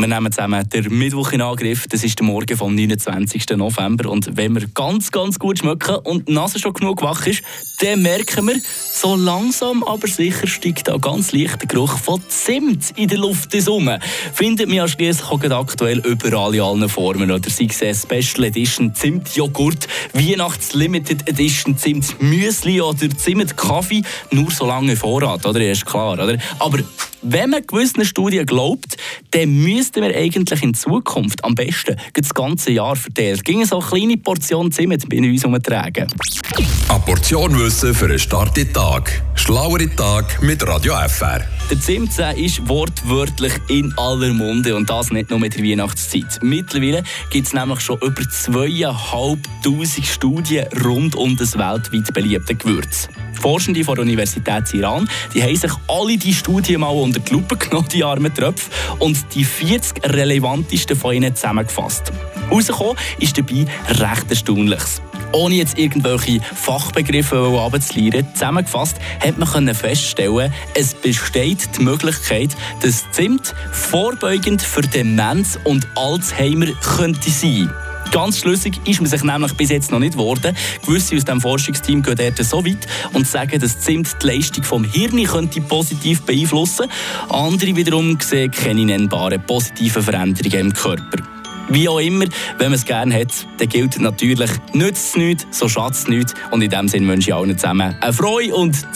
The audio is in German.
Wir nehmen zusammen den Mittwoch in Angriff. Das ist der Morgen vom 29. November. Und wenn wir ganz, ganz gut schmecken und die Nase schon genug wach ist, dann merken wir, so langsam aber sicher steigt da ganz leicht der Geruch von Zimt in der Luft rum. Findet man ja schliesslich aktuell überall in allen Formen. Oder sei es Special Edition Zimtjoghurt, Weihnachts Limited Edition Zimt Müsli oder Zimt Kaffee. Nur so lange Vorrat, oder? Ist klar, oder? Aber wenn man gewissen Studien glaubt, dann müssten wir eigentlich in Zukunft am besten das ganze Jahr verteilt ging so eine kleine Portion Zimt bei uns umtragen. Eine Portion Wissen für einen starken Tag. Schlauere Tag mit Radio FR. Der Zimt ist wortwörtlich in aller Munde und das nicht nur mit der Weihnachtszeit. Mittlerweile gibt es nämlich schon über zweieinhalbtausend Studien rund um das weltweit beliebte Gewürz. Forschende von der Universität Iran, die haben sich alle die Studien mal unter die Lupe genommen, die armen Tröpfe, und die 40 relevantesten von ihnen zusammengefasst. Rausgekommen ist dabei recht erstaunliches ohne jetzt irgendwelche Fachbegriffe abzulehren. Zusammengefasst hat man feststellen, es besteht die Möglichkeit, dass Zimt vorbeugend für Demenz und Alzheimer könnte sein. Ganz schlüssig ist man sich nämlich bis jetzt noch nicht geworden. Gewisse aus dem Forschungsteam gehen dort so weit und sagen, dass Zimt die Leistung vom Hirn könnte positiv beeinflussen. Andere wiederum sehen keine nennbaren positiven Veränderungen im Körper. Wie auch immer, wenn man es gerne hat, dann gilt natürlich, nützt es nichts, so schatzt es nichts. Und in diesem Sinne wünsche ich allen zusammen eine Freude und